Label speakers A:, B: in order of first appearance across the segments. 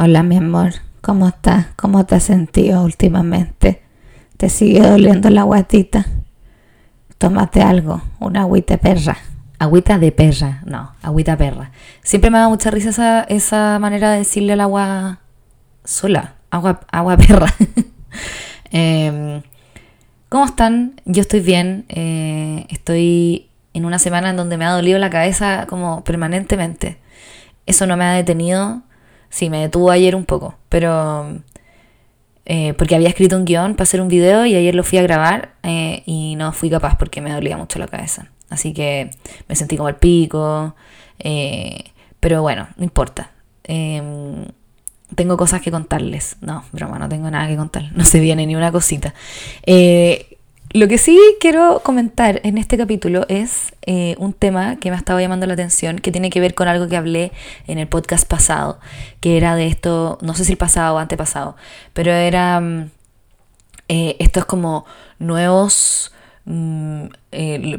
A: Hola mi amor, ¿cómo estás? ¿Cómo te has sentido últimamente? ¿Te sigue doliendo la guatita? Tómate algo, una agüita perra.
B: Agüita de perra, no, agüita perra. Siempre me da mucha risa esa, esa manera de decirle al agua sola, agua, agua perra. Em, ¿Cómo están? Yo estoy bien. Eh, estoy en una semana en donde me ha dolido la cabeza como permanentemente. Eso no me ha detenido. Sí, me detuvo ayer un poco, pero eh, porque había escrito un guion para hacer un video y ayer lo fui a grabar eh, y no fui capaz porque me dolía mucho la cabeza. Así que me sentí como al pico, pero bueno, no importa. Em, tengo cosas que contarles. No, broma, no tengo nada que contar. No se viene ni una cosita. Eh, lo que sí quiero comentar en este capítulo es eh, un tema que me ha estado llamando la atención, que tiene que ver con algo que hablé en el podcast pasado, que era de esto, no sé si el pasado o antepasado, pero era, mm, eh, esto es como nuevos mm,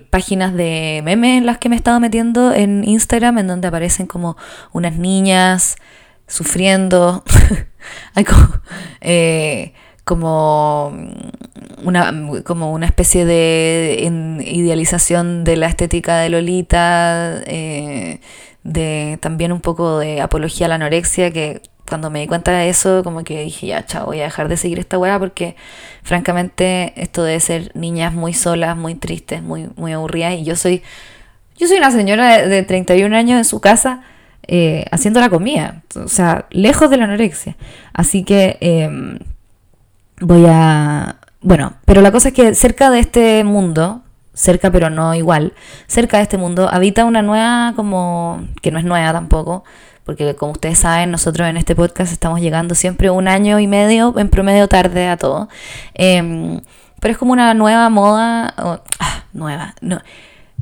B: páginas de memes en las que me he estado metiendo en Instagram, en donde aparecen como unas niñas sufriendo. Hay eh, como, una, como una especie de idealización de la estética de Lolita, eh, de también un poco de apología a la anorexia, que cuando me di cuenta de eso, como que dije, ya, chao, voy a dejar de seguir esta weá porque francamente esto debe ser niñas muy solas, muy tristes, muy, muy aburridas. Y yo soy, yo soy una señora de, de 31 años en su casa eh, haciendo la comida, o sea, lejos de la anorexia. Así que em, voy a... Bueno, pero la cosa es que cerca de este mundo, cerca pero no igual, cerca de este mundo habita una nueva como... que no es nueva tampoco, porque como ustedes saben, nosotros en este podcast estamos llegando siempre un año y medio en promedio tarde a todo. Em, pero es como una nueva moda, ah, nueva, no,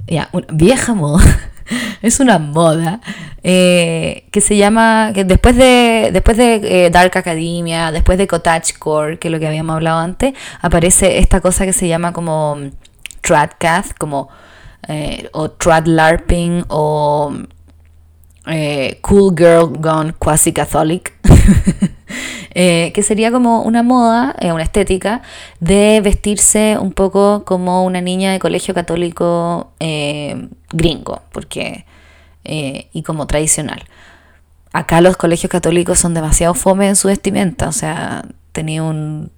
B: ya, una vieja moda es una moda eh, que se llama, que después de, después de eh, Dark Academia, después de Cottagecore, que es lo que habíamos hablado antes, aparece esta cosa que se llama como Tradcath, como eh, o Trad LARPing o Cool Girl Gone Quasi Catholic. Eh, que sería como una moda, eh, una estética de vestirse un poco como una niña de colegio católico eh, gringo, porque y como tradicional. Acá los colegios católicos son demasiado fome en su vestimenta, o sea, tenía un,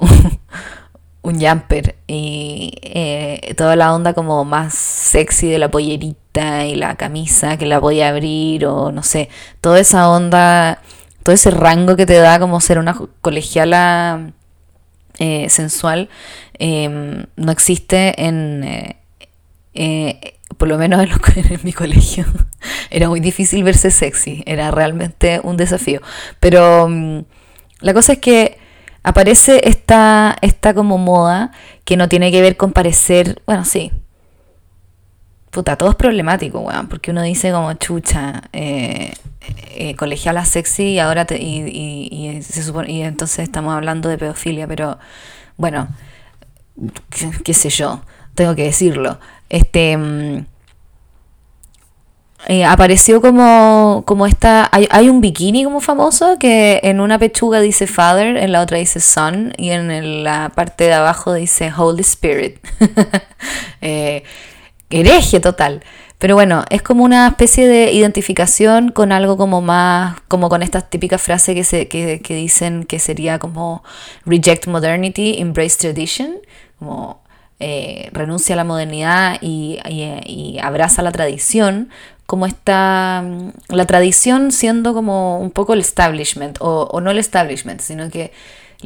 B: un jumper y toda la onda como más sexy de la pollerita y la camisa que la podía abrir o no sé, toda esa onda todo ese rango que te da como ser una colegiala eh, sensual em, no existe en, eh, eh, por lo menos en, mi colegio. Era muy difícil verse sexy, era realmente un desafío. Pero mm, la cosa es que aparece esta, esta como moda que no tiene que ver con parecer, bueno, sí, puta, todo es problemático, weón, porque uno dice como chucha, eh, eh, colegiala sexy y ahora te, y, se supone, y entonces estamos hablando de pedofilia, pero bueno, qué, sé yo, tengo que decirlo. Este mm, eh, apareció como, como esta. Hay, hay, un bikini como famoso que en una pechuga dice Father, en la otra dice Son, y en la parte de abajo dice Holy Spirit. hereje total. Pero bueno, es como una especie de identificación con algo como más, como con estas típicas frases que, se, que, que dicen que sería como reject modernity, embrace tradition, como eh, renuncia a la modernidad y, y, abraza la tradición, como está la tradición siendo como un poco el establishment, o no el establishment, sino que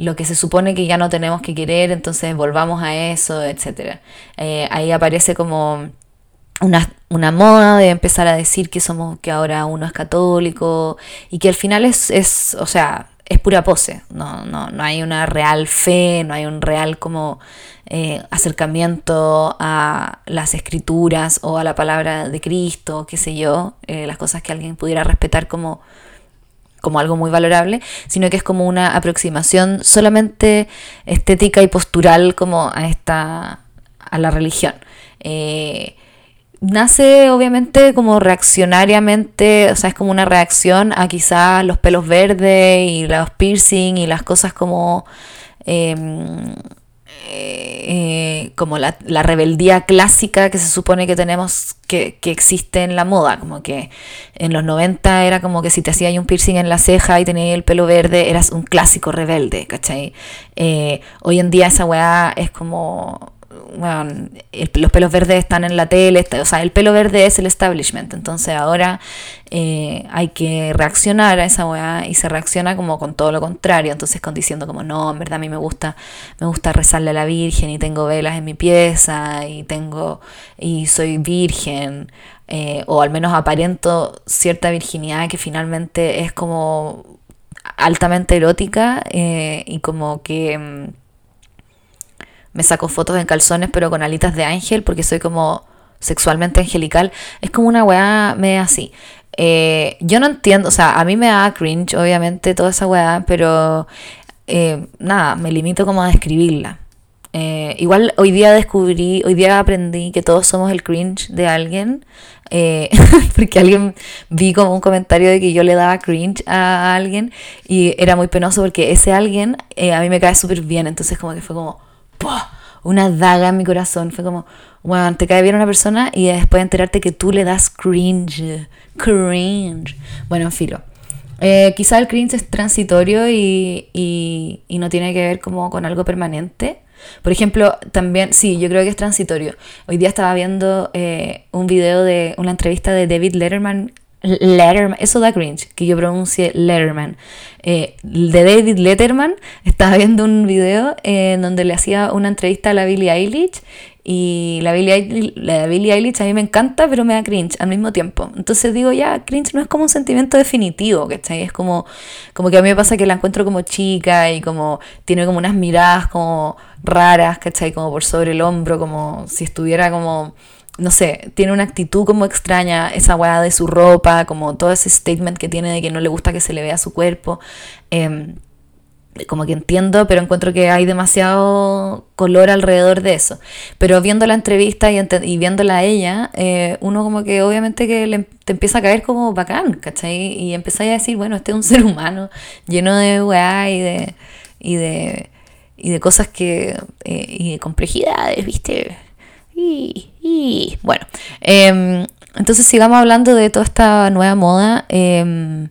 B: lo que se supone que ya no tenemos que querer, entonces volvamos a eso, etc. Eh, ahí aparece como una, una, moda de empezar a decir que somos, que ahora uno es católico y que al final es, es o sea, es pura pose, no, no, no hay una real fe, no hay un real como eh, acercamiento a las escrituras o a la palabra de Cristo, qué sé yo, eh, las cosas que alguien pudiera respetar como como algo muy valorable, sino que es como una aproximación solamente estética y postural como a esta a la religión. Eh, nace obviamente como reaccionariamente, o sea, es como una reacción a quizás los pelos verdes y los piercing y las cosas como... Em, eh, como la, rebeldía clásica que se supone que tenemos, que, existe en la moda, como que en los 90 era como que si te hacías un piercing en la ceja y tenías el pelo verde, eras un clásico rebelde, ¿cachai? Eh, hoy en día esa weá es como bueno, los pelos verdes están en la tele, o sea, el pelo verde es el establishment, entonces ahora eh, hay que reaccionar a esa weá y se reacciona como con todo lo contrario, entonces con diciendo como no, en verdad a mí me gusta, me gusta rezarle a la Virgen y tengo velas en mi pieza y tengo, y soy virgen, eh, o al menos aparento cierta virginidad que finalmente es como altamente erótica eh, y como que mm, me saco fotos en calzones pero con alitas de ángel porque soy como sexualmente angelical. Es como una weá media así. Eh, yo no entiendo, o sea, a mí me da cringe, obviamente, toda esa weá, pero eh, nada, me limito como a describirla. Eh, igual hoy día descubrí, hoy día aprendí que todos somos el cringe de alguien, porque alguien vi como un comentario de que yo le daba cringe a alguien y era muy penoso porque ese alguien a mí me cae súper bien, entonces como que fue como una daga en mi corazón. Fue como, bueno, te cae bien una persona y después enterarte que tú le das cringe. Cringe. Bueno, en filo. Eh, quizá el cringe es transitorio y, y, no tiene que ver como con algo permanente. Por ejemplo, también, sí, yo creo que es transitorio. Hoy día estaba viendo eh, un video de una entrevista de David Letterman Letterman, eso da cringe, que yo pronuncie Letterman. Eh, de David Letterman, estaba viendo un video en donde le hacía una entrevista a la Billie Eilish y la Billie, Eilish, la Billie Eilish a mí me encanta, pero me da cringe al mismo tiempo. Entonces digo, ya, cringe no es como un sentimiento definitivo, ¿cachai? Es como, como que a mí me pasa que la encuentro como chica y como tiene como unas miradas como raras, ¿cachai? Como por sobre el hombro, como si estuviera como no sé, tiene una actitud como extraña, esa weá de su ropa, como todo ese statement que tiene de que no le gusta que se le vea su cuerpo. Em, como que entiendo, pero encuentro que hay demasiado color alrededor de eso. Pero viendo la entrevista y, viéndola a ella, eh, uno como que obviamente que le, te empieza a caer como bacán, ¿cachai? Y empezáis a decir, bueno, este es un ser humano lleno de weá y de, y de, y de cosas que, eh, y de complejidades, ¿viste? Y, bueno, em, entonces sigamos hablando de toda esta nueva moda. Em,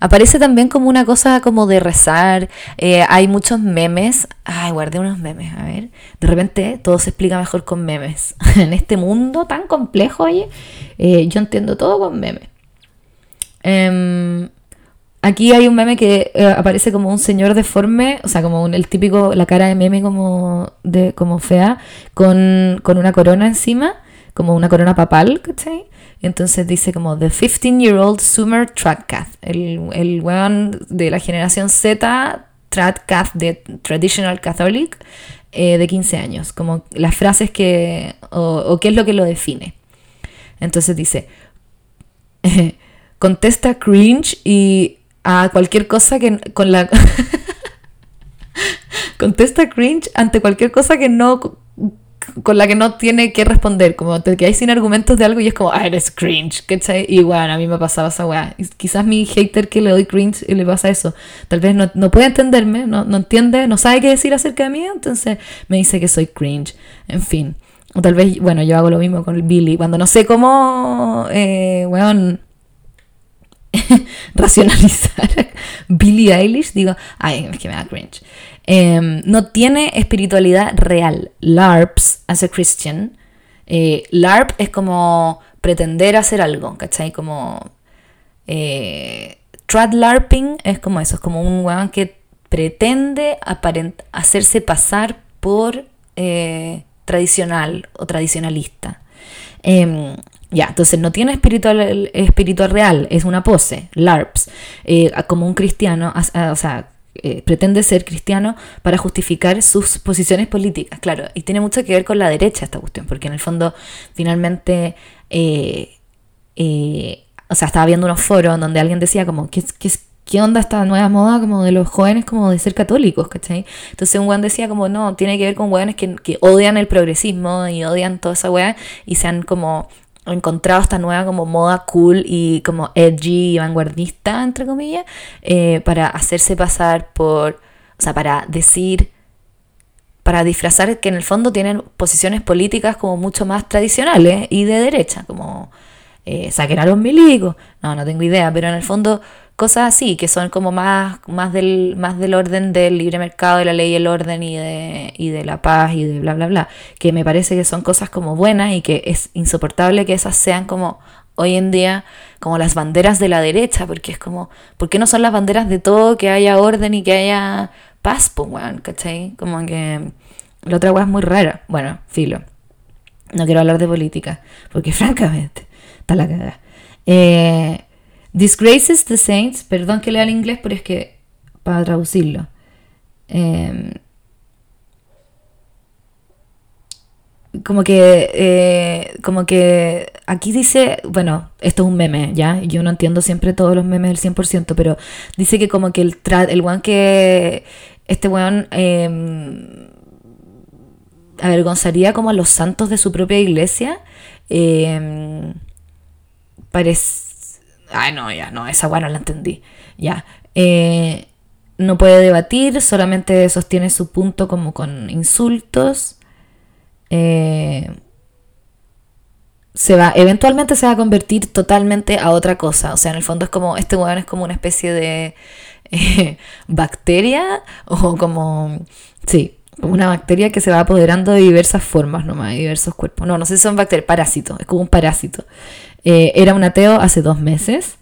B: aparece también como una cosa como de rezar. Eh, hay muchos memes. Ay, guardé unos memes. A ver. De repente todo se explica mejor con memes. en este mundo tan complejo, oye, eh, yo entiendo todo con memes. Aquí hay un meme que eh, aparece como un señor deforme, o sea, como el típico, la cara de meme como, de, como fea, con, una corona encima, como una corona papal, ¿cachai? Entonces dice como The 15-year-old Sumer Tradcath, el, el weón de la generación Z, Tradcath de Traditional Catholic, eh, de 15 años, como las frases que, o qué es lo que lo define. Entonces dice, contesta cringe y a cualquier cosa que con la contesta cringe ante cualquier cosa que no con la que no tiene que responder, como te quedáis sin argumentos de algo y es como, ah, eres cringe. Y bueno, a mí me pasaba esa weá. Quizás mi hater que le doy cringe y le pasa eso. Tal vez no, no puede entenderme, no, no, entiende, no sabe qué decir acerca de mí, entonces me dice que soy cringe. En fin. O tal vez, bueno, yo hago lo mismo con Billy. Cuando no sé cómo, eh, weón, racionalizar Billie Eilish, digo, ay, es que me da cringe. Em, no tiene espiritualidad real. LARPs, as a Christian, eh, LARP es como pretender hacer algo, ¿cachai? Como. Eh, trad LARPing es como eso, es como un weón que pretende hacerse pasar por eh, tradicional o tradicionalista. Ya, entonces no tiene espiritual, espiritual real, es una pose, LARPs, eh, como un cristiano, o sea, eh, pretende ser cristiano para justificar sus posiciones políticas, claro, y tiene mucho que ver con la derecha esta cuestión, porque en el fondo finalmente, eh, o sea, estaba viendo unos foros donde alguien decía como, ¿qué, qué, qué onda esta nueva moda como de los jóvenes como de ser católicos, ¿cachai? Entonces un weón decía como, no, tiene que ver con weones que, que odian el progresismo y odian toda esa weá y se han como encontrado esta nueva como moda cool y como edgy y vanguardista, entre comillas, eh, para hacerse pasar por, o sea, para decir, para disfrazar que en el fondo tienen posiciones políticas como mucho más tradicionales y de derecha, como eh, saquen a los milicos, no, no tengo idea, pero en el fondo cosas así, que son como más, más, del, más del orden del libre mercado, de la ley y el orden y de, y de la paz y de bla, bla, bla, que me parece que son cosas como buenas y que es insoportable que esas sean como hoy en día como las banderas de la derecha, porque es como, ¿por qué no son las banderas de todo que haya orden y que haya paz, pues, weón, ¿cachai? Como que la otra weá es muy rara. Bueno, filo. No quiero hablar de política, porque francamente, está la cagada. Eh, Disgraces the Saints, perdón que lea el inglés, pero es que para traducirlo. Em, como que, eh, como que aquí dice, bueno, esto es un meme, ¿ya? Yo no entiendo siempre todos los memes del 100%, pero dice que como que el, el one que, este weón em, avergonzaría como a los santos de su propia iglesia, eh, parece Ay, no, ya, no, esa weá no la entendí. Ya. Eh, no puede debatir, solamente sostiene su punto como con insultos. Eh, se va, eventualmente se va a convertir totalmente a otra cosa. O sea, en el fondo es como, este weón es como una especie de eh, bacteria o como, sí, una bacteria que se va apoderando de diversas formas nomás, de diversos cuerpos. No, no sé si son bacterias, parásitos, es como un parásito. Eh, era un ateo hace dos meses,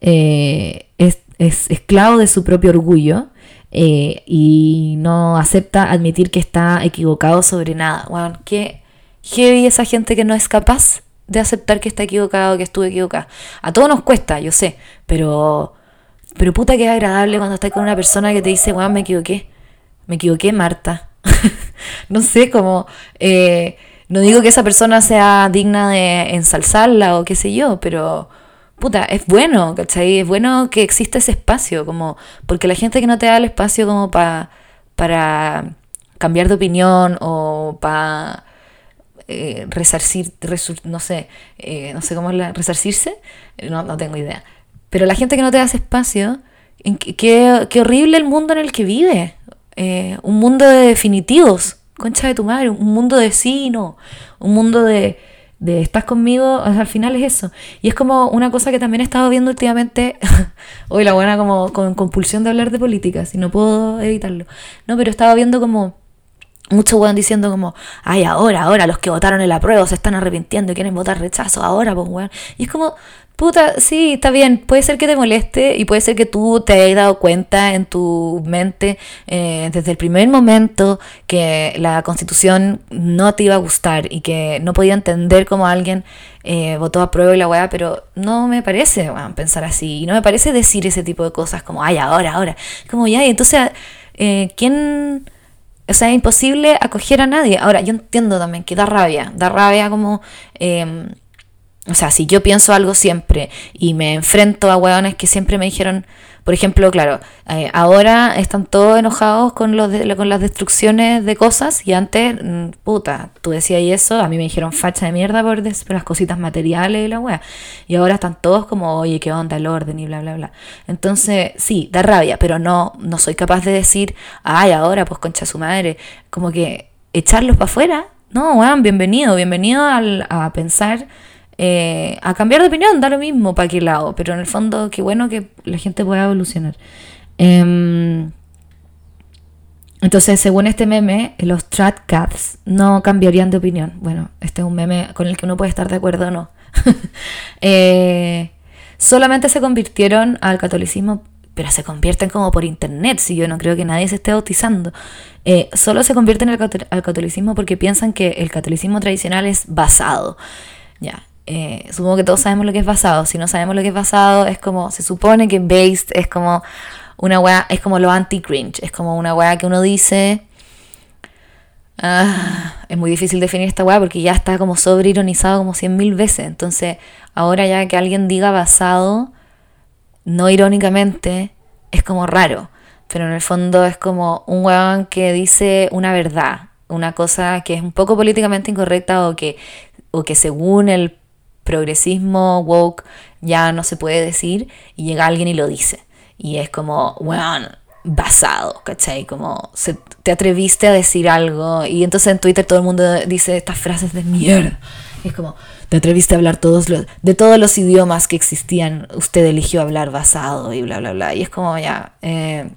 B: eh, es, esclavo de su propio orgullo eh, y no acepta admitir que está equivocado sobre nada. Bueno, qué heavy esa gente que no es capaz de aceptar que está equivocado, que estuve equivocado. A todos nos cuesta, yo sé, pero, pero puta que es agradable cuando estás con una persona que te dice, bueno, me equivoqué, me equivoqué, Marta. no sé, como... No digo que esa persona sea digna de ensalzarla o qué sé yo, pero puta, es bueno, ¿cachai? Es bueno que exista ese espacio, como, porque la gente que no te da el espacio como para para cambiar de opinión o para eh, resarcir, no sé, eh, no sé cómo es la, resarcirse, no, no tengo idea. Pero la gente que no te da ese espacio, qué, qué horrible el mundo en el que vive, eh, un mundo de definitivos, concha de tu madre, un mundo de sí no, un mundo de, de estás conmigo, al final es eso. Y es como una cosa que también he estado viendo últimamente, hoy la buena como con compulsión de hablar de política, si no puedo evitarlo. No, pero estaba viendo como muchos weón diciendo como, ay, ahora, ahora, los que votaron en la prueba se están arrepintiendo y quieren votar rechazo, ahora, pues weón. Y es como, puta, sí, está bien, puede ser que te moleste y puede ser que tú te hayas dado cuenta en tu mente eh, desde el primer momento que la constitución no te iba a gustar y que no podía entender cómo alguien eh, votó a prueba y la weá, pero no me parece pensar así y no me parece decir ese tipo de cosas como, ay, ahora, ahora. Como ya, y entonces, eh, ¿quién... O sea, es imposible acoger a nadie. Ahora, yo entiendo también que da rabia, da rabia como... Em, o sea, si yo pienso algo siempre y me enfrento a hueones que siempre me dijeron, por ejemplo, claro, eh, ahora están todos enojados con, los con las destrucciones de cosas y antes, mm, puta, tú decías y eso, a mí me dijeron facha de mierda por, las cositas materiales y la wea. Y ahora están todos como, oye, qué onda el orden y bla, bla, bla. Entonces, sí, da rabia, pero no, no soy capaz de decir, ay, ahora pues concha su madre, como que echarlos para afuera. No, weón, bienvenido, bienvenido al, a pensar eh, a cambiar de opinión, da lo mismo para qué lado, pero en el fondo qué bueno que la gente pueda evolucionar. Em, entonces, según este meme, los Trad Cats no cambiarían de opinión. Bueno, este es un meme con el que uno puede estar de acuerdo o no. Eh, solamente se convirtieron al catolicismo, pero se convierten como por internet, si yo no creo que nadie se esté bautizando. Eh, solo se convierten al catolicismo porque piensan que el catolicismo tradicional es basado. Ya, eh, supongo que todos sabemos lo que es basado. Si no sabemos lo que es basado, es como, se supone que based es como una weá, es como lo anti-cringe. Es como una weá que uno dice. Ah, es muy difícil definir esta weá porque ya está como sobre ironizado como cien mil veces. Entonces, ahora ya que alguien diga basado, no irónicamente, es como raro. Pero en el fondo es como un weón que dice una verdad, una cosa que es un poco políticamente incorrecta o que, o que según el progresismo woke ya no se puede decir y llega alguien y lo dice. Y es como, bueno, basado, ¿cachai? Como se, te atreviste a decir algo y entonces en Twitter todo el mundo dice estas frases de mierda. es como, te atreviste a hablar todos los, de todos los idiomas que existían, usted eligió hablar basado y bla, bla, bla. Y es como ya, eh,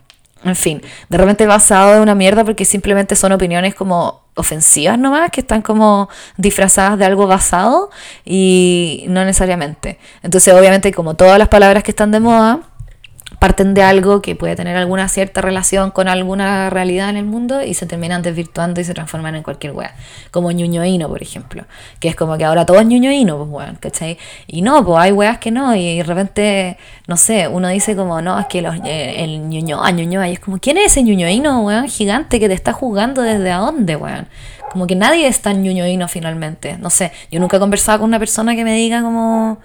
B: en fin, de repente basado de una mierda porque simplemente son opiniones como ofensivas nomás, que están como disfrazadas de algo basado y no necesariamente. Entonces obviamente como todas las palabras que están de moda, parten de algo que puede tener alguna cierta relación con alguna realidad en el mundo y se terminan desvirtuando y se transforman en cualquier wea. Como ñuñoíno, por ejemplo. Que es como que ahora todo es ñuñoíno, pues weón, ¿cachai? Y no, pues hay weas que no, y de repente, no sé, uno dice como, no, es que los, eh, el ñuñoa, ñuñoa, y es como, ¿quién es ese ñuñoíno, weón, gigante que te está jugando desde a dónde, weón? Como que nadie es tan ñuñoíno finalmente. No sé, yo nunca he conversado con una persona que me diga como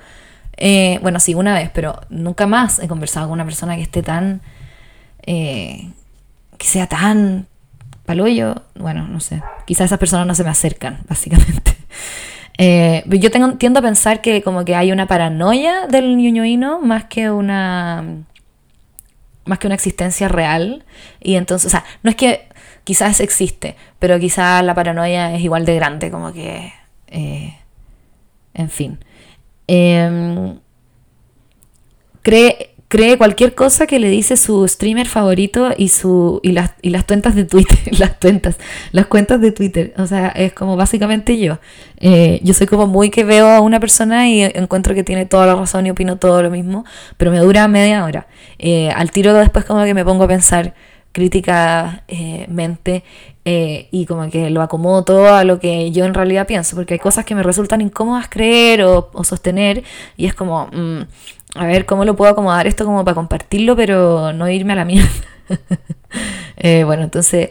B: eh, bueno, sí, una vez, pero nunca más he conversado con una persona que esté tan. Eh, que sea tan paloyo. Bueno, no sé. Quizás esas personas no se me acercan, básicamente. Eh, yo tengo, tiendo a pensar que como que hay una paranoia del ñoñoíno más que una más que una existencia real y entonces, o sea, no es que quizás existe, pero quizás la paranoia es igual de grande, como que, en fin. Em, cree, cree cualquier cosa que le dice su streamer favorito y, su, y, las, y las cuentas de Twitter. Las cuentas, las cuentas de Twitter. O sea, es como básicamente yo. Eh, yo soy como muy que veo a una persona y encuentro que tiene toda la razón y opino todo lo mismo, pero me dura media hora. Eh, al tiro después como que me pongo a pensar críticamente eh, y como que lo acomodo todo a lo que yo en realidad pienso, porque hay cosas que me resultan incómodas creer o, sostener y es como, mm, a ver, ¿cómo lo puedo acomodar esto como para compartirlo, pero no irme a la mierda? Eh, bueno, entonces...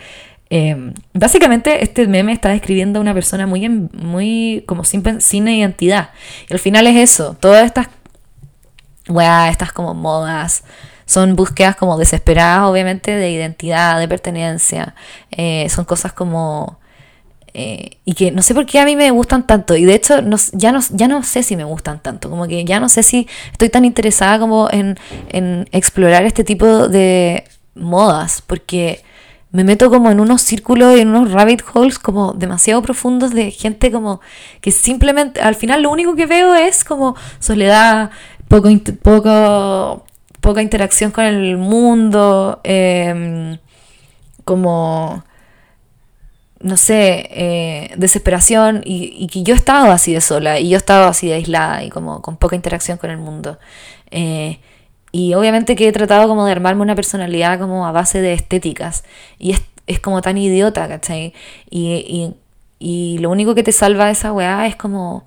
B: Em, básicamente este meme está describiendo a una persona muy, muy como sin, sin identidad. Y al final es eso, todas estas, weá, estas como modas, son búsquedas como desesperadas, obviamente, de identidad, de pertenencia. Eh, son cosas como... Eh, y que no sé por qué a mí me gustan tanto. Y de hecho, ya, no, ya no sé si me gustan tanto. Como que ya no sé si estoy tan interesada como en, en explorar este tipo de modas. Porque me meto como en unos círculos y en unos rabbit holes como demasiado profundos de gente como que simplemente al final lo único que veo es como soledad, poco, poco poca interacción con el mundo, em, como, no sé, eh, desesperación, y, que yo he estado así de sola, y yo he estado así de aislada, y como con poca interacción con el mundo. Eh, y obviamente que he tratado como de armarme una personalidad como a base de estéticas, y es, como tan idiota, ¿cachai? Y, y, lo único que te salva de esa weá es como,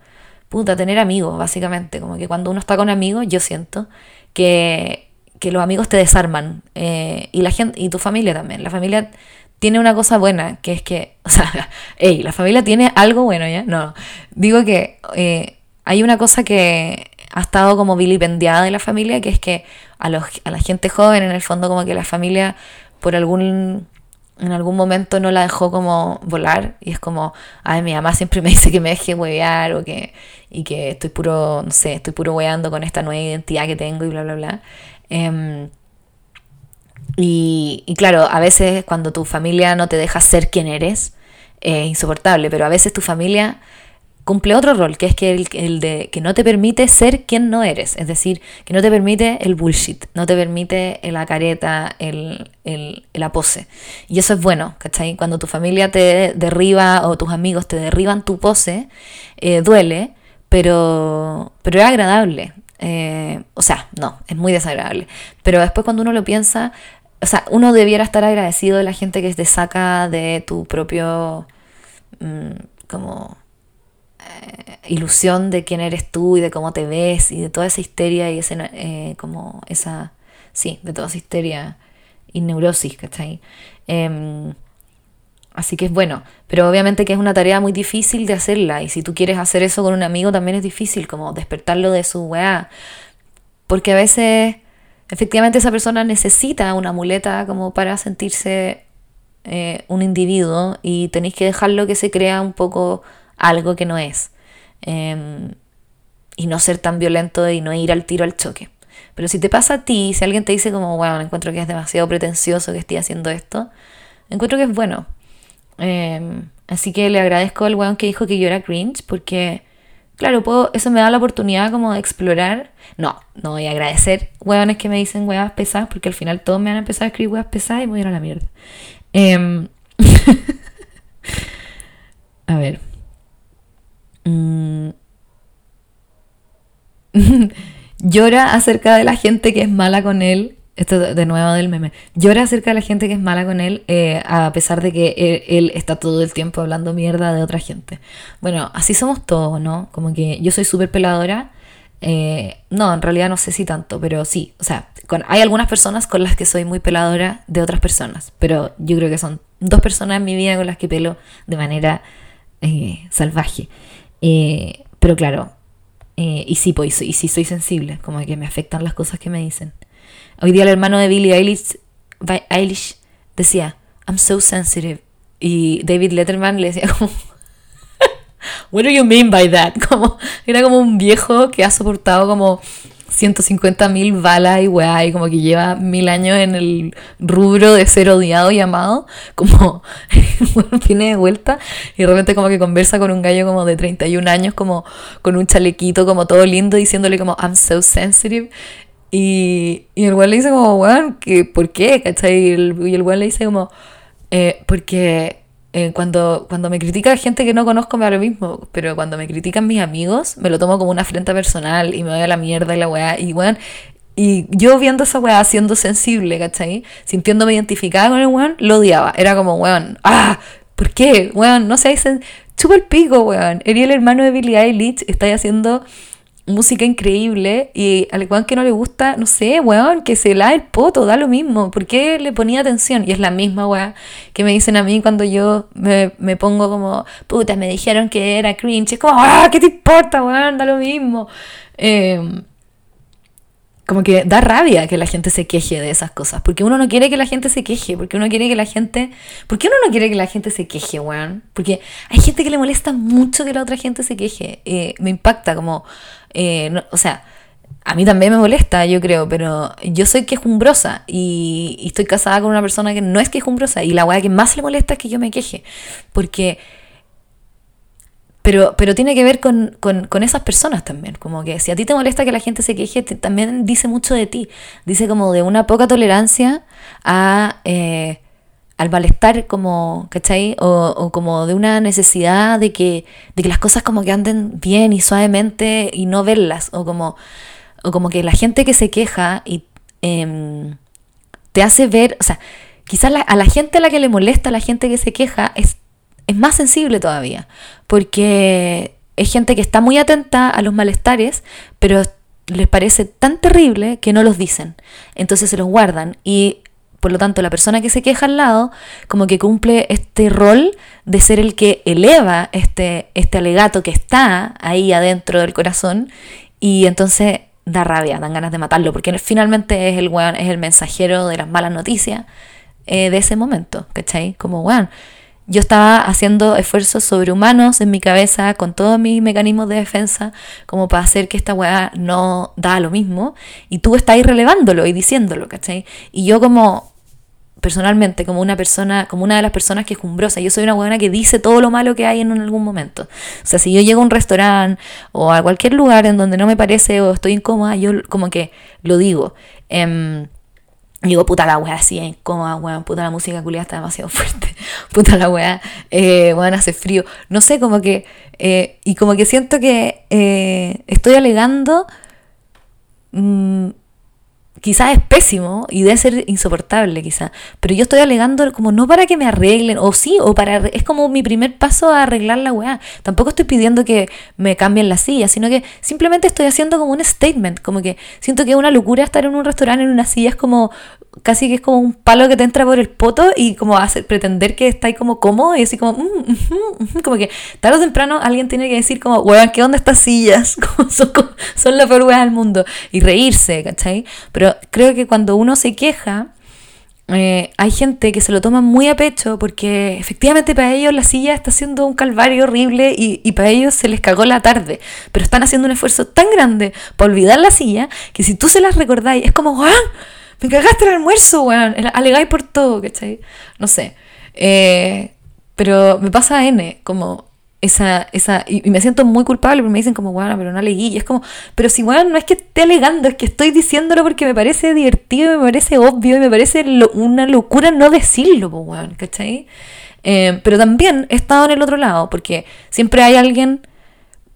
B: puta, tener amigos, básicamente, como que cuando uno está con amigos, yo siento que que los amigos te desarman eh, y la gente y tu familia también. La familia tiene una cosa buena, que es que, o sea, hey, la familia tiene algo bueno, ¿ya? No, digo que eh, hay una cosa que ha estado como vilipendiada de la familia, que es que a, los, a la gente joven, en el fondo, como que la familia, por algún, en algún momento no la dejó como volar, y es como, ay, mi mamá siempre me dice que me deje huevear, o que, y que estoy puro, no sé, estoy puro hueando con esta nueva identidad que tengo, y bla, bla, bla. Em, y, claro, a veces cuando tu familia no te deja ser quien eres, es insoportable, pero a veces tu familia cumple otro rol, que es que el, de que no te permite ser quien no eres, es decir, que no te permite el bullshit, no te permite la careta, el, la pose. Y eso es bueno, ¿cachai? Cuando tu familia te derriba o tus amigos te derriban tu pose, eh, duele, pero, pero es agradable. Eh, o sea, no, es muy desagradable. Pero después cuando uno lo piensa, o sea, uno debiera estar agradecido de la gente que te saca de tu propio, mm, como, eh, ilusión de quién eres tú y de cómo te ves y de toda esa histeria y ese, eh, como esa, sí, de toda esa histeria y neurosis, ¿cachai? Eh, Así que es bueno, pero obviamente que es una tarea muy difícil de hacerla y si tú quieres hacer eso con un amigo también es difícil, como despertarlo de su weá, porque a veces efectivamente esa persona necesita una muleta como para sentirse eh, un individuo y tenéis que dejarlo que se crea un poco algo que no es. Em, y no ser tan violento y no ir al tiro al choque. Pero si te pasa a ti, si alguien te dice como, bueno, encuentro que es demasiado pretencioso que esté haciendo esto, encuentro que es bueno. Em, así que le agradezco al weón que dijo que yo era cringe, porque, claro, puedo, eso me da la oportunidad como de explorar. No, no voy a agradecer weones que me dicen weas pesadas, porque al final todos me van a empezar a escribir weas pesadas y me voy a ir a la mierda. Em, a ver. Mm. Llora acerca de la gente que es mala con él. Esto de nuevo del meme. Llora acerca de la gente que es mala con él, eh, a pesar de que él, está todo el tiempo hablando mierda de otra gente. Bueno, así somos todos, ¿no? Como que yo soy súper peladora. Eh, no, en realidad no sé si tanto, pero sí. O sea, hay algunas personas con las que soy muy peladora de otras personas. Pero yo creo que son dos personas en mi vida con las que pelo de manera eh, salvaje. pero claro, eh, y sí, pues, y sí soy sensible, como que me afectan las cosas que me dicen. Hoy día el hermano de Billie Eilish, decía, I'm so sensitive. Y David Letterman le decía como, What do you mean by that? Como, era como un viejo que ha soportado como 150 mil balas y weá, y como que lleva mil años en el rubro de ser odiado y amado, como tiene de vuelta y de repente como que conversa con un gallo como de 31 años, como con un chalequito como todo lindo, diciéndole como I'm so sensitive. Y, y el weón le dice como, weón, que ¿por qué? ¿Cachai? Y el, weón le dice como, eh, porque eh, cuando, cuando me critica gente que no conozco me da lo mismo, pero cuando me critican mis amigos me lo tomo como una afrenta personal y me voy a la mierda y la weá. Y weón, y yo viendo esa weá siendo sensible, ¿cachai? Sintiéndome identificada con el weón, lo odiaba. Era como, weón, ah, ¿por qué? Weón, no sé, chupa el pico, weón. Era el hermano de Billie Eilish, está haciendo música increíble y al igual que no le gusta, no sé, weón, que se la el poto, da lo mismo. ¿Por qué le ponía atención? Y es la misma weón que me dicen a mí cuando yo me, me, pongo como, puta, me dijeron que era cringe. Es como, ah, ¿qué te importa, weón? Da lo mismo. Eh, como que da rabia que la gente se queje de esas cosas. Porque uno no quiere que la gente se queje. Porque uno quiere que la gente. ¿Por qué uno no quiere que la gente se queje, weón? Porque hay gente que le molesta mucho que la otra gente se queje. Eh, me impacta como. Eh, o sea, a mí también me molesta, yo creo, pero yo soy quejumbrosa y, estoy casada con una persona que no es quejumbrosa. Y la weá que más le molesta es que yo me queje. Porque pero, pero tiene que ver con, esas personas también. Como que si a ti te molesta que la gente se queje, también dice mucho de ti. Dice como de una poca tolerancia a, eh, al malestar, como, ¿cachai? O, como de una necesidad de que, de que las cosas como que anden bien y suavemente y no verlas. O como, o como que la gente que se queja y em, te hace ver, o sea, quizás a la gente a la que le molesta la gente que se queja es es más sensible todavía, porque es gente que está muy atenta a los malestares, pero les parece tan terrible que no los dicen. Entonces se los guardan y por lo tanto la persona que se queja al lado como que cumple este rol de ser el que eleva este, este alegato que está ahí adentro del corazón y entonces da rabia, dan ganas de matarlo, porque finalmente es el es el mensajero de las malas noticias eh, de ese momento, ¿cachai? Como weón yo estaba haciendo esfuerzos sobrehumanos en mi cabeza con todos mis mecanismos de defensa como para hacer que esta weá no da lo mismo y tú estás ahí relevándolo y diciéndolo, ¿cachai? Y yo como personalmente, como una persona, como una de las personas que es cumbrosa, yo soy una weá que dice todo lo malo que hay en algún momento. O sea, si yo llego a un restaurante o a cualquier lugar en donde no me parece o estoy incómoda, yo como que lo digo. Eh, digo, puta la weá, así incómoda, weón, puta la música culiada está demasiado fuerte, puta la weá, eh, weón, hace frío. No sé, como que, eh, y como que siento que eh, estoy alegando mmm, quizás es pésimo y debe ser insoportable quizás, pero yo estoy alegando como no para que me arreglen, o sí, o para, es como mi primer paso a arreglar la weá. Tampoco estoy pidiendo que me cambien la silla, sino que simplemente estoy haciendo como un statement, como que siento que es una locura estar en un restaurante en una silla, es como casi que es como un palo que te entra por el poto y como hacer, pretender que estáis como cómodo y así como, mm, como que tarde o temprano alguien tiene que decir como, weón, ¿qué onda estas sillas? son, son la peor weá del mundo y reírse, ¿cachai? Pero creo que cuando uno se queja, eh, hay gente que se lo toma muy a pecho porque efectivamente para ellos la silla está siendo un calvario horrible y, y, para ellos se les cagó la tarde. Pero están haciendo un esfuerzo tan grande para olvidar la silla que si tú se las recordáis es como, ¡ah! Me cagaste el almuerzo, weón. Alegáis por todo, ¿cachai? No sé. Eh, pero me pasa N, como esa, esa, y, me siento muy culpable porque me dicen como, bueno, pero no leí, y es como, pero si, bueno, no es que esté alegando, es que estoy diciéndolo porque me parece divertido, me parece obvio, y me parece una locura no decirlo, pues, bueno, ¿cachai? Eh, pero también he estado en el otro lado, porque siempre hay alguien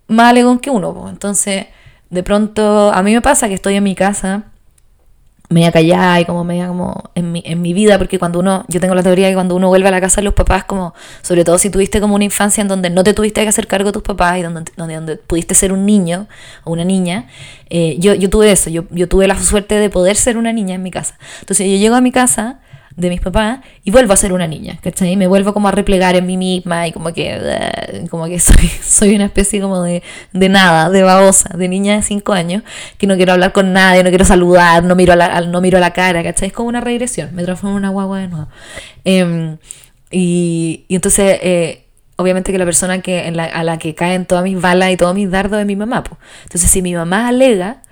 B: más alegón que uno, pues, entonces, de pronto, a mí me pasa que estoy en mi casa, media callada y como media como en mi, en mi vida, porque cuando uno, yo tengo la teoría que cuando uno vuelve a la casa de los papás, como, sobre todo si tuviste como una infancia en donde no te tuviste que hacer cargo de tus papás y donde, donde, pudiste ser un niño o una niña, eh, yo, yo tuve eso, yo, yo tuve la suerte de poder ser una niña en mi casa. Entonces yo llego a mi casa de mis papás y vuelvo a ser una niña, ¿cachai? Me vuelvo como a replegar en mí misma y como que, uh, como que soy, soy una especie como de, de nada, de babosa, de niña de 5 años, que no quiero hablar con nadie, no quiero saludar, no miro a la, no miro a la cara, ¿cachai? Es como una regresión, me transformo en una guagua de nuevo. Eh, y, y, entonces... Eh, obviamente que la persona que, en la, a la que caen todas mis balas y todos mis dardos es mi mamá. pues Entonces, si mi mamá alega,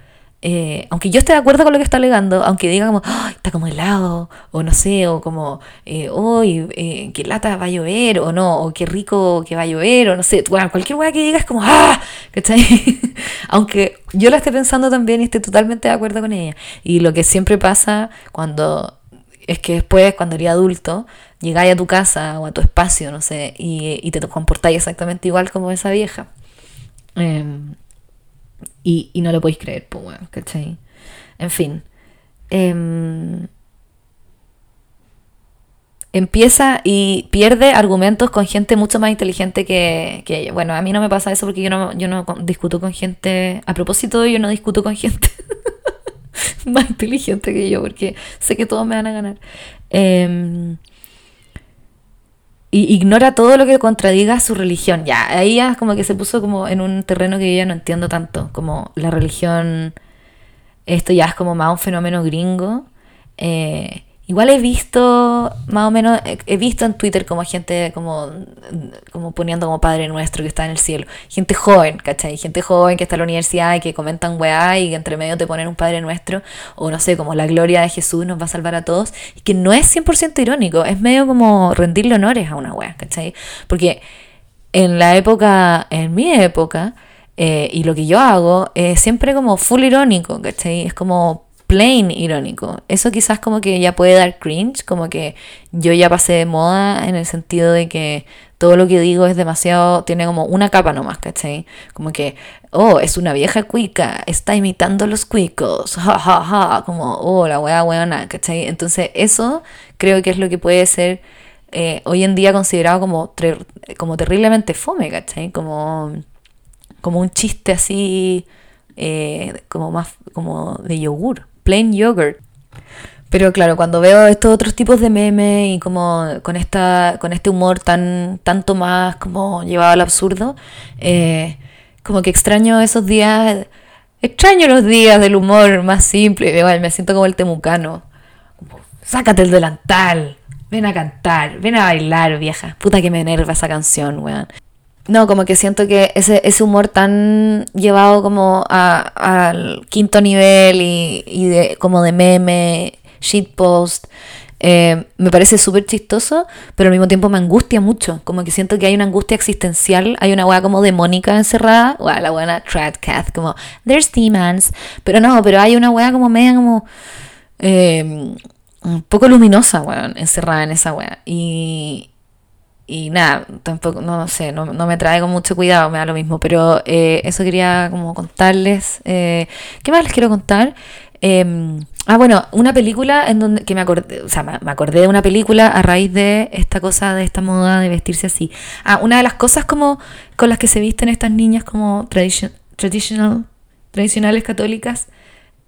B: eh, aunque yo esté de acuerdo con lo que está alegando, aunque diga como, está como helado, o no sé, o como, eh, uy, eh, qué lata va a llover, o no, o qué rico que va a llover, o no sé, bueno, cualquier hueá que diga es como, ¡ah! ¿cachai? aunque yo la esté pensando también y esté totalmente de acuerdo con ella. Y lo que siempre pasa cuando, es que después, cuando eres adulto, llegáis a tu casa o a tu espacio, no sé, y, y te comportáis exactamente igual como esa vieja. Eh, y, y no lo podéis creer, pues bueno, ¿cachai? En fin. Eh, empieza y pierde argumentos con gente mucho más inteligente que, que, ella. Bueno, a mí no me pasa eso porque yo no, yo no discuto con gente. A propósito, yo no discuto con gente más inteligente que yo porque sé que todos me van a ganar. Eh, y ignora todo lo que contradiga su religión. Ya, ahí ya como que se puso como en un terreno que yo ya no entiendo tanto, como la religión, esto ya es como más un fenómeno gringo. Eh, Igual he visto, más o menos, he visto en Twitter como gente como, como poniendo como Padre Nuestro que está en el cielo. Gente joven, ¿cachai? Gente joven que está en la universidad y que comentan weá y que entre medio te ponen un Padre Nuestro. O no sé, como la gloria de Jesús nos va a salvar a todos. Y que no es 100% irónico, es medio como rendirle honores a una weá, ¿cachai? Porque en la época, en mi época, eh, y lo que yo hago es siempre como full irónico, ¿cachai? Es como plain irónico. Eso quizás como que ya puede dar cringe, como que yo ya pasé de moda en el sentido de que todo lo que digo es demasiado, tiene como una capa nomás, ¿cachai? Como que, oh, es una vieja cuica, está imitando los cuicos, ja, ja, ja, como, oh, la wea weona, ¿cachai? Entonces eso creo que es lo que puede ser eh, hoy en día considerado como, como terriblemente fome, ¿cachai? Como, como un chiste así, eh, como más, como de yogur plain yogurt. Pero claro, cuando veo estos otros tipos de memes y como con esta con este humor tan tanto más como llevado al absurdo, eh, como que extraño esos días, extraño los días del humor más simple, me siento como el temucano. Sácate el delantal, ven a cantar, ven a bailar, vieja. Puta que me enerva esa canción, weón. No, como que siento que ese, humor tan llevado como al quinto nivel y, de, como de meme, shitpost, eh, me parece súper chistoso, pero al mismo tiempo me angustia mucho. Como que siento que hay una angustia existencial, hay una weá como demónica encerrada, weá, la buena Tradcath, como there's demons, pero no, pero hay una weá como media como eh, un poco luminosa, weón, encerrada en esa weá. Y, y nada, tampoco, no sé, no, no, me trae con mucho cuidado, me da lo mismo, pero eh, eso quería como contarles. Eh, ¿Qué más les quiero contar? Eh, ah, bueno, una película en donde, que me acordé, o sea, me, acordé de una película a raíz de esta cosa, de esta moda de vestirse así. Ah, una de las cosas como con las que se visten estas niñas como tradition, traditional, tradicionales católicas,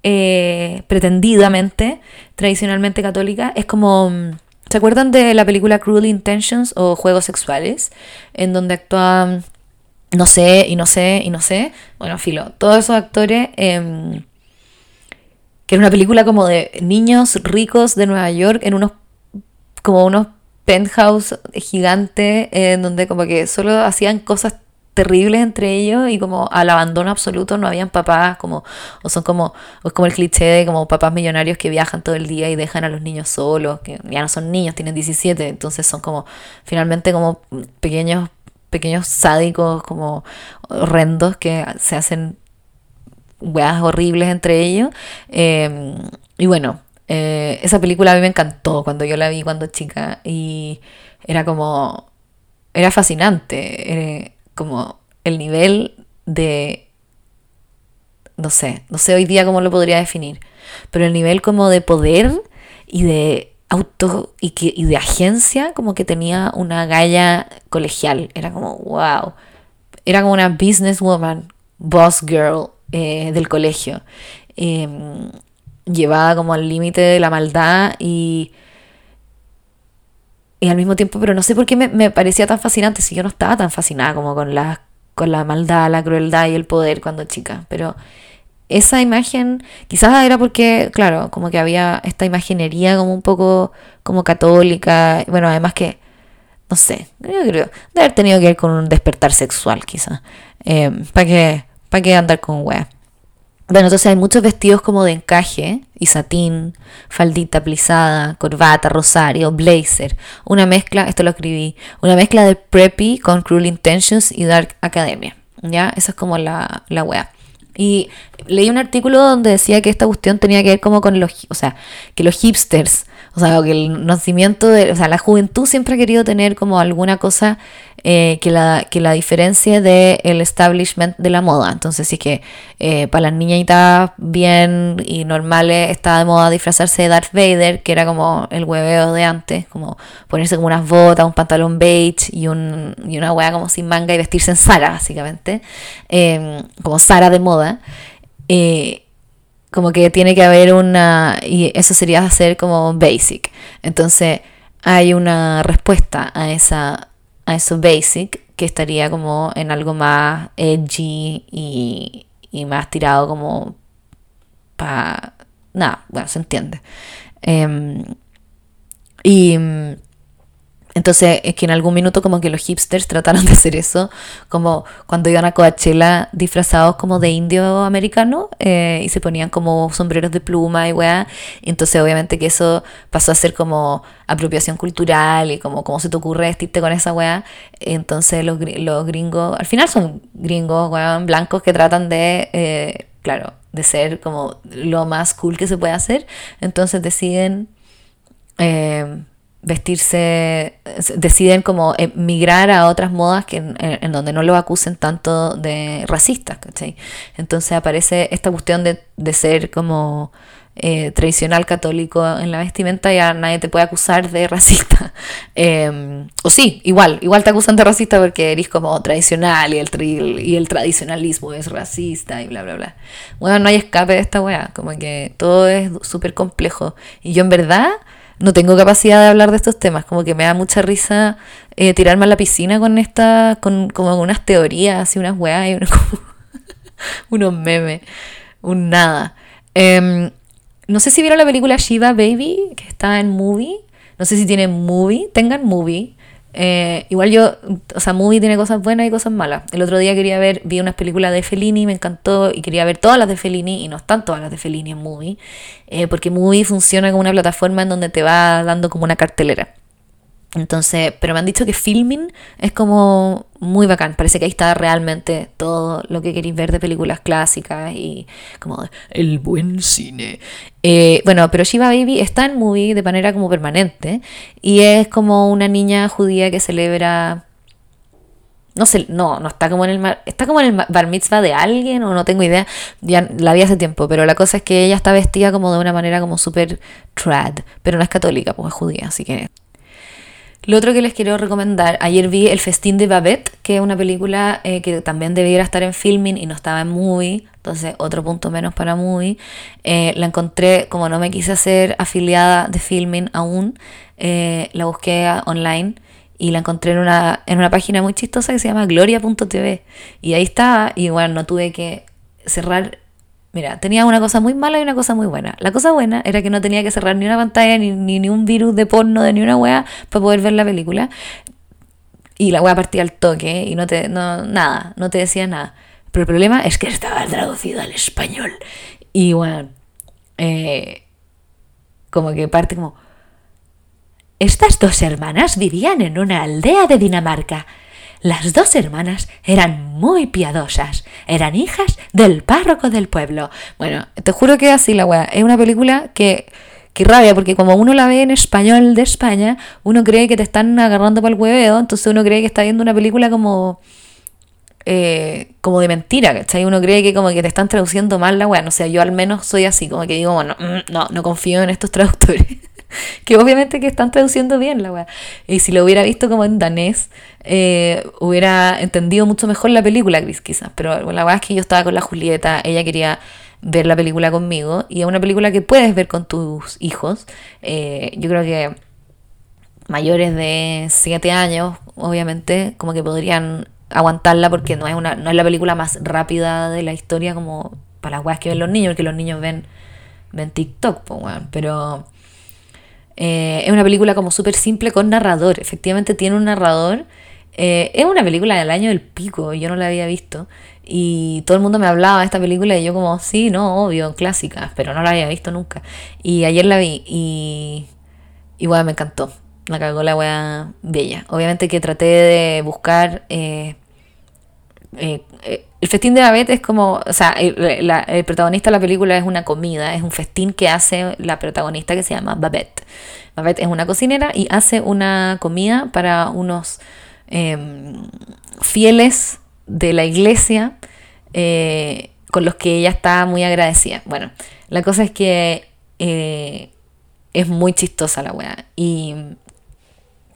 B: eh, pretendidamente, tradicionalmente católicas, es como ¿Se acuerdan de la película Cruel Intentions o Juegos Sexuales? En donde actúan, no sé, y no sé, y no sé. Bueno, filo, todos esos actores. Eh, que era una película como de niños ricos de Nueva York en unos como unos penthouse gigantes en donde como que solo hacían cosas terribles entre ellos y como al abandono absoluto no habían papás como o son como es como el cliché de como papás millonarios que viajan todo el día y dejan a los niños solos que ya no son niños tienen 17 entonces son como finalmente como pequeños pequeños sádicos como horrendos que se hacen weas horribles entre ellos. Em, y bueno eh, esa película a mí me encantó cuando yo la vi cuando chica y era como era fascinante como el nivel de, no sé, no sé hoy día cómo lo podría definir, pero el nivel como de poder y de auto y, que, y de agencia como que tenía una galla colegial. Era como, wow. Era como una businesswoman, boss girl eh, del colegio. Em, llevada como al límite de la maldad y y al mismo tiempo, pero no sé por qué me, parecía tan fascinante si yo no estaba tan fascinada como con la, con la maldad, la crueldad y el poder cuando chica. Pero esa imagen, quizás era porque, claro, como que había esta imaginería como un poco como católica. Bueno, además que, no sé, yo creo, de haber tenido que ver con un despertar sexual, quizás. Eh, ¿Para qué, andar con wea? Bueno, entonces hay muchos vestidos como de encaje y satín, faldita plisada, corbata, rosario, blazer, una mezcla, esto lo escribí, una mezcla de preppy con Cruel Intentions y Dark Academia. ¿Ya? Esa es como la, la wea. Y leí un artículo donde decía que esta cuestión tenía que ver como con los, o sea, que los hipsters, o sea, que el nacimiento de, o sea, la juventud siempre ha querido tener como alguna cosa eh, que, la, que la diferencia del establishment de la moda. Entonces, sí que eh, para las niñitas bien y normales estaba de moda disfrazarse de Darth Vader, que era como el hueveo de antes, como ponerse como unas botas, un pantalón beige y, un, y una hueá como sin manga y vestirse en Sara, básicamente, em, como Sara de moda. Eh, como que tiene que haber una, y eso sería hacer como basic. Entonces, hay una respuesta a esa a eso basic, que estaría como en algo más edgy y, y más tirado como para... Nada, bueno, se entiende. Em, y entonces es que en algún minuto como que los hipsters trataron de hacer eso, como cuando iban a Coachella disfrazados como de indio americano eh, y se ponían como sombreros de pluma y weá. entonces obviamente que eso pasó a ser como apropiación cultural y como cómo se te ocurre vestirte con esa weá. Entonces los, los gringos, al final son gringos, weá, blancos que tratan de, eh, claro, de ser como lo más cool que se puede hacer. Entonces deciden... Eh, vestirse, deciden como emigrar a otras modas que en, donde no lo acusen tanto de racistas, ¿cachai? Entonces aparece esta cuestión de, de ser como eh, tradicional católico en la vestimenta, ya nadie te puede acusar de racista. Em, o sí, igual, igual te acusan de racista porque eres como tradicional y el, y el tradicionalismo es racista y bla, bla, bla. Bueno, no hay escape de esta weá, como que todo es súper complejo. Y yo en verdad no tengo capacidad de hablar de estos temas, como que me da mucha risa eh, tirarme a la piscina con esta, con como unas teorías, así unas weas y unos, memes, un nada. Em, no sé si vieron la película Shiva Baby, que está en movie. No sé si tiene movie, tengan movie. Eh, igual yo, o sea, Movie tiene cosas buenas y cosas malas. El otro día quería ver, vi unas películas de Fellini, me encantó, y quería ver todas las de Fellini, y no están todas las de Fellini en Movie, eh, porque Movie funciona como una plataforma en donde te va dando como una cartelera. Entonces, pero me han dicho que filming es como muy bacán. Parece que ahí está realmente todo lo que queréis ver de películas clásicas y como el buen cine. Eh, bueno, pero Shiva Baby está en movie de manera como permanente y es como una niña judía que celebra no sé, no, no está como en el está como en el bar mitzvah de alguien o no tengo idea, ya la vi hace tiempo, pero la cosa es que ella está vestida como de una manera como súper trad, pero no es católica, pues es judía, así que lo otro que les quiero recomendar, ayer vi El Festín de Babette, que es una película eh, que también debiera estar en filming y no estaba en movie, entonces otro punto menos para movie. Eh, la encontré, como no me quise hacer afiliada de filming aún, eh, la busqué online y la encontré en una, en una página muy chistosa que se llama gloria.tv. Y ahí estaba, y bueno, no tuve que cerrar Mira, tenía una cosa muy mala y una cosa muy buena. La cosa buena era que no tenía que cerrar ni una pantalla, ni, ni, un virus de porno, de ni una wea, para poder ver la película. Y la wea partía al toque y no te, no, nada, no te decía nada. Pero el problema es que estaba traducido al español. Y bueno, eh, como que parte como... Estas dos hermanas vivían en una aldea de Dinamarca. Las dos hermanas eran muy piadosas, eran hijas del párroco del pueblo. Bueno, te juro que así la weá. Es una película que, que rabia, porque como uno la ve en español de España, uno cree que te están agarrando para el hueveo, entonces uno cree que está viendo una película como... Eh, como de mentira, ¿cachai? Uno cree que como que te están traduciendo mal la weá. No sé, yo al menos soy así, como que digo, bueno, mm, no, no confío en estos traductores. que obviamente que están traduciendo bien la weá. Y si lo hubiera visto como en danés, eh, hubiera entendido mucho mejor la película, quizás. Pero la weá es que yo estaba con la Julieta, ella quería ver la película conmigo, y es una película que puedes ver con tus hijos. Eh, yo creo que mayores de 7 años, obviamente, como que podrían aguantarla porque no es, una, no es la película más rápida de la historia como para las weas que ven los niños, porque los niños ven, ven TikTok, pues, pero eh, es una película como súper simple con narrador. Efectivamente tiene un narrador. Eh, es una película del año del pico, yo no la había visto. Y todo el mundo me hablaba de esta película y yo como, sí, no, obvio, clásica, pero no la había visto nunca. Y ayer la vi y, y bueno, me encantó. La cagó la wea bella. Obviamente que traté de buscar eh, eh, eh, el festín de Babette es como, o sea, el, protagonista de la película es una comida, es un festín que hace la protagonista que se llama Babette. Babette es una cocinera y hace una comida para unos em, fieles de la iglesia eh, con los que ella está muy agradecida. Bueno, la cosa es que es muy chistosa la weá. Y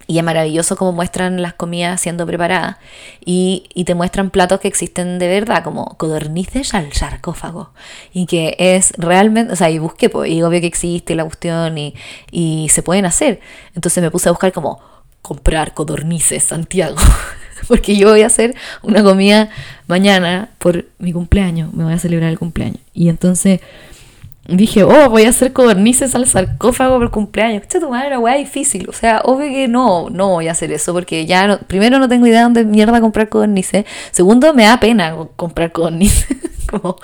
B: y es maravilloso cómo muestran las comidas siendo preparadas. Y, te muestran platos que existen de verdad, como codornices al sarcófago. Y que es realmente, o sea, y busqué, pues, y obvio que existe la cuestión y, y se pueden hacer. Entonces me puse a buscar como comprar codornices Santiago. Porque yo voy a hacer una comida mañana por mi cumpleaños. Me voy a celebrar el cumpleaños. Y entonces dije, oh, voy a hacer codornices al sarcófago por cumpleaños. Esto tu madre era difícil. O sea, obvio que no, no voy a hacer eso porque ya, primero, no tengo idea de dónde mierda comprar codornices. Segundo, me da pena comprar codornices. Como,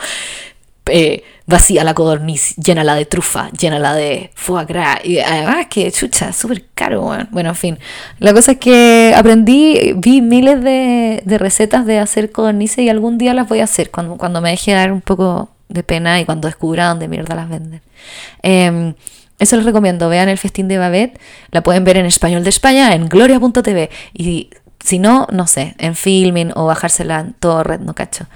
B: eh, vacía la codorniz, llénala de trufa, llénala de foie gras. Y además que, chucha, súper caro, bueno. bueno. en fin. La cosa es que aprendí, vi miles de, de recetas de hacer codornices y algún día las voy a hacer cuando, cuando me deje dar un poco de pena y cuando descubra dónde mierda las venden. Em, eso les recomiendo, vean el festín de Babette, la pueden ver en español de España, en gloria.tv y si no, no sé, en filming o bajársela en red, no cacho.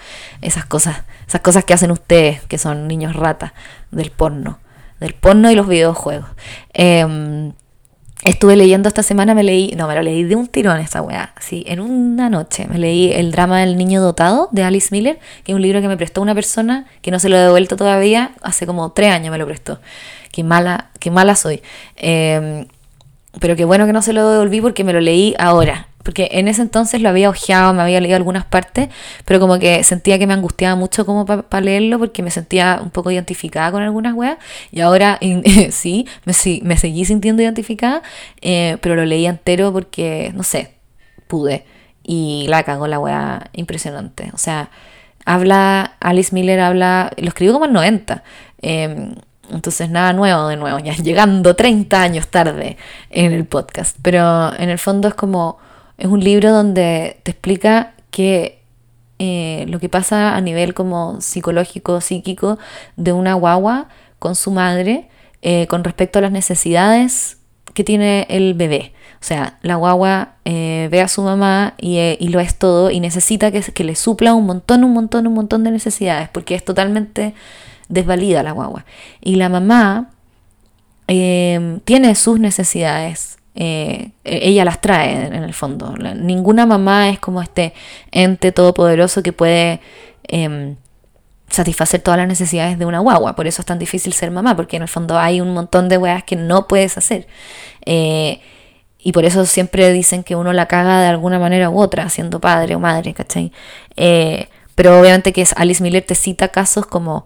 B: Esas cosas, esas cosas que hacen ustedes, que son niños rata del porno, del porno y los videojuegos. Eh, Estuve leyendo esta semana, me leí, no, me lo leí de un tirón esta weá, sí, en una noche. Me leí El drama del niño dotado de Alice Miller, que es un libro que me prestó una persona que no se lo he devuelto todavía, hace como tres años me lo prestó. Qué mala, qué mala soy. Em, pero qué bueno que no se lo devolví porque me lo leí ahora porque en ese entonces lo había ojeado, me había leído algunas partes, pero como que sentía que me angustiaba mucho como para leerlo porque me sentía un poco identificada con algunas weas y ahora sí, me, me, seguí sintiendo identificada, eh, pero lo leí entero porque, no sé, pude y la cagó la wea impresionante, o sea, habla, Alice Miller habla, lo escribió como en 90. Em, entonces nada nuevo de nuevo, ya llegando 30 años tarde en el podcast. Pero en el fondo es como es un libro donde te explica que eh, lo que pasa a nivel como psicológico, psíquico de una guagua con su madre eh, con respecto a las necesidades que tiene el bebé. O sea, la guagua eh, ve a su mamá y, lo es todo y necesita que, que, le supla un montón, un montón, un montón de necesidades porque es totalmente desvalida la guagua. Y la mamá tiene sus necesidades eh, ella las trae en el fondo. ninguna mamá es como este ente todopoderoso que puede em, satisfacer todas las necesidades de una guagua. Por eso es tan difícil ser mamá, porque en el fondo hay un montón de weas que no puedes hacer. Eh, y por eso siempre dicen que uno la caga de alguna manera u otra, siendo padre o madre, ¿cachai? Eh, pero obviamente que Alice Miller te cita casos como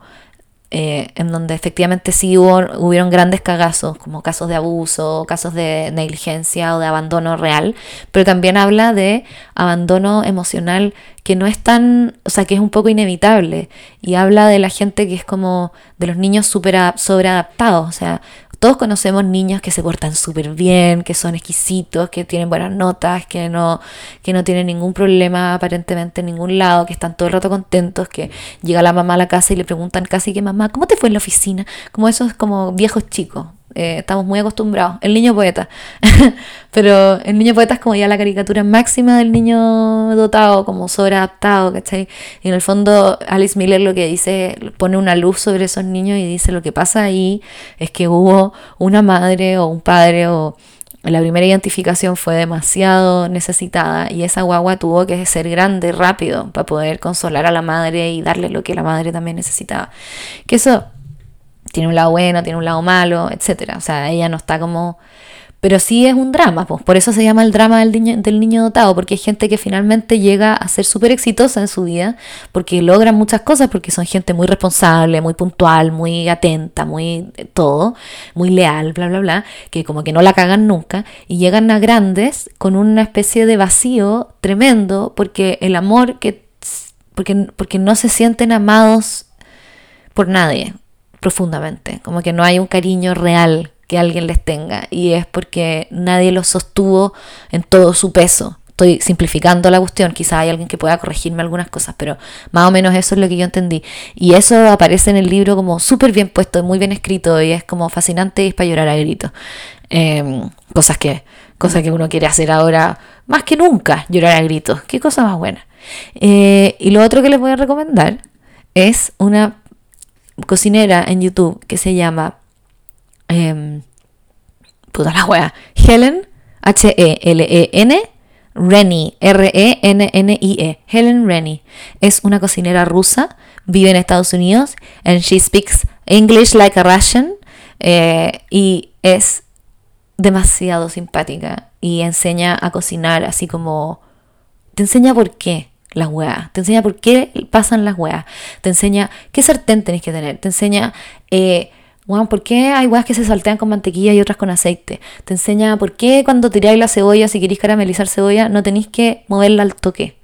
B: eh, en donde efectivamente sí hubo, hubieron grandes cagazos, como casos de abuso, casos de negligencia o de abandono real, pero también habla de abandono emocional que no es tan, o sea, que es un poco inevitable, y habla de la gente que es como de los niños super sobreadaptados, o sea, todos conocemos niños que se portan súper bien, que son exquisitos, que tienen buenas notas, que no, que no tienen ningún problema aparentemente en ningún lado, que están todo el rato contentos, que llega la mamá a la casa y le preguntan casi que mamá, ¿cómo te fue en la oficina? Como esos como viejos chicos. Eh, estamos muy acostumbrados. El niño poeta. Pero el niño poeta es como ya la caricatura máxima del niño dotado, como sobreadaptado, ¿cachai? Y en el fondo Alice Miller lo que dice, pone una luz sobre esos niños y dice lo que pasa ahí es que hubo una madre o un padre o la primera identificación fue demasiado necesitada y esa guagua tuvo que ser grande rápido para poder consolar a la madre y darle lo que la madre también necesitaba. Que eso tiene un lado bueno, tiene un lado malo, etcétera. O sea, ella no está como... Pero sí es un drama, pues por eso se llama el drama del niño, del niño dotado, porque hay gente que finalmente llega a ser súper exitosa en su vida, porque logran muchas cosas, porque son gente muy responsable, muy puntual, muy atenta, muy eh, todo, muy leal, bla, bla, bla, que como que no la cagan nunca, y llegan a grandes con una especie de vacío tremendo, porque el amor que... Porque, porque no se sienten amados por nadie profundamente, como que no hay un cariño real que alguien les tenga y es porque nadie los sostuvo en todo su peso. Estoy simplificando la cuestión, quizá hay alguien que pueda corregirme algunas cosas, pero más o menos eso es lo que yo entendí. Y eso aparece en el libro como súper bien puesto, muy bien escrito y es como fascinante y es para llorar a gritos. Em, cosas, que, cosas que uno quiere hacer ahora más que nunca, llorar a gritos. Qué cosa más buena. Eh, y lo otro que les voy a recomendar es una cocinera en YouTube que se llama. Eh, puta la wea. Helen, H-E-L-E-N. Rennie, R-E-N-N-I-E. Helen Rennie. Es una cocinera rusa, vive en Estados Unidos, and she speaks English like a Russian. Eh, y es demasiado simpática y enseña a cocinar así como. Te enseña por qué las weas, te enseña por qué pasan las weas, te enseña qué sartén tenés que tener, te enseña, eh, por qué hay weas que se saltean con mantequilla y otras con aceite, te enseña por qué cuando tiráis la cebolla, si queréis caramelizar cebolla, no tenéis que moverla al toque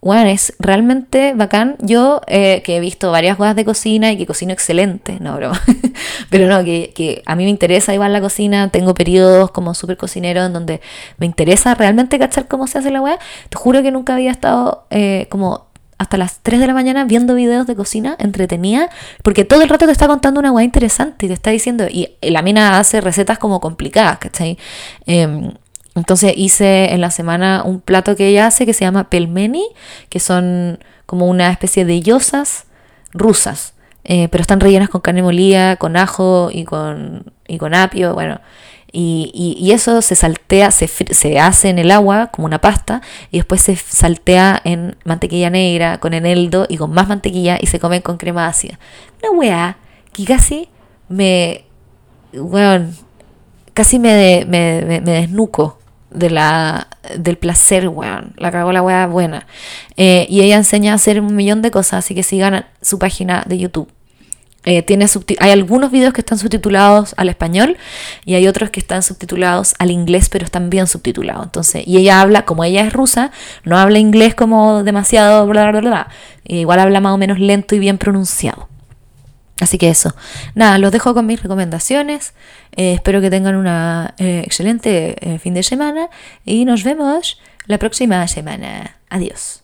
B: bueno, es realmente bacán. Yo eh, que he visto varias cosas de cocina y que cocino excelente, no, bro. Pero no, que, a mí me interesa igual la cocina. Tengo periodos como súper cocinero en donde me interesa realmente cachar cómo se hace la weá. Te juro que nunca había estado eh, como hasta las 3 de la mañana viendo videos de cocina entretenida, porque todo el rato te está contando una weá interesante y te está diciendo, y la mina hace recetas como complicadas, ¿cachai? Eh, entonces hice en la semana un plato que ella hace que se llama pelmeni, que son como una especie de yosas rusas, eh, pero están rellenas con carne molida, con ajo y con, y con apio, bueno. Y, y, eso se saltea, se, se, hace en el agua como una pasta y después se saltea en mantequilla negra, con eneldo y con más mantequilla y se come con crema ácida. Una weá que casi me... Casi me, me, me desnuco de la, del placer, weón. La cagó la weá buena. Eh, y ella enseña a hacer un millón de cosas, así que sigan su página de YouTube. Eh, tiene hay algunos videos que están subtitulados al español y hay otros que están subtitulados al inglés, pero están bien subtitulados. Entonces, y ella habla, como ella es rusa, no habla inglés como demasiado, bla, bla, bla, bla. Igual habla más o menos lento y bien pronunciado. Así que eso. Nada, los dejo con mis recomendaciones. Eh, espero que tengan una eh, excelente eh, fin de semana y nos vemos la próxima semana. Adiós.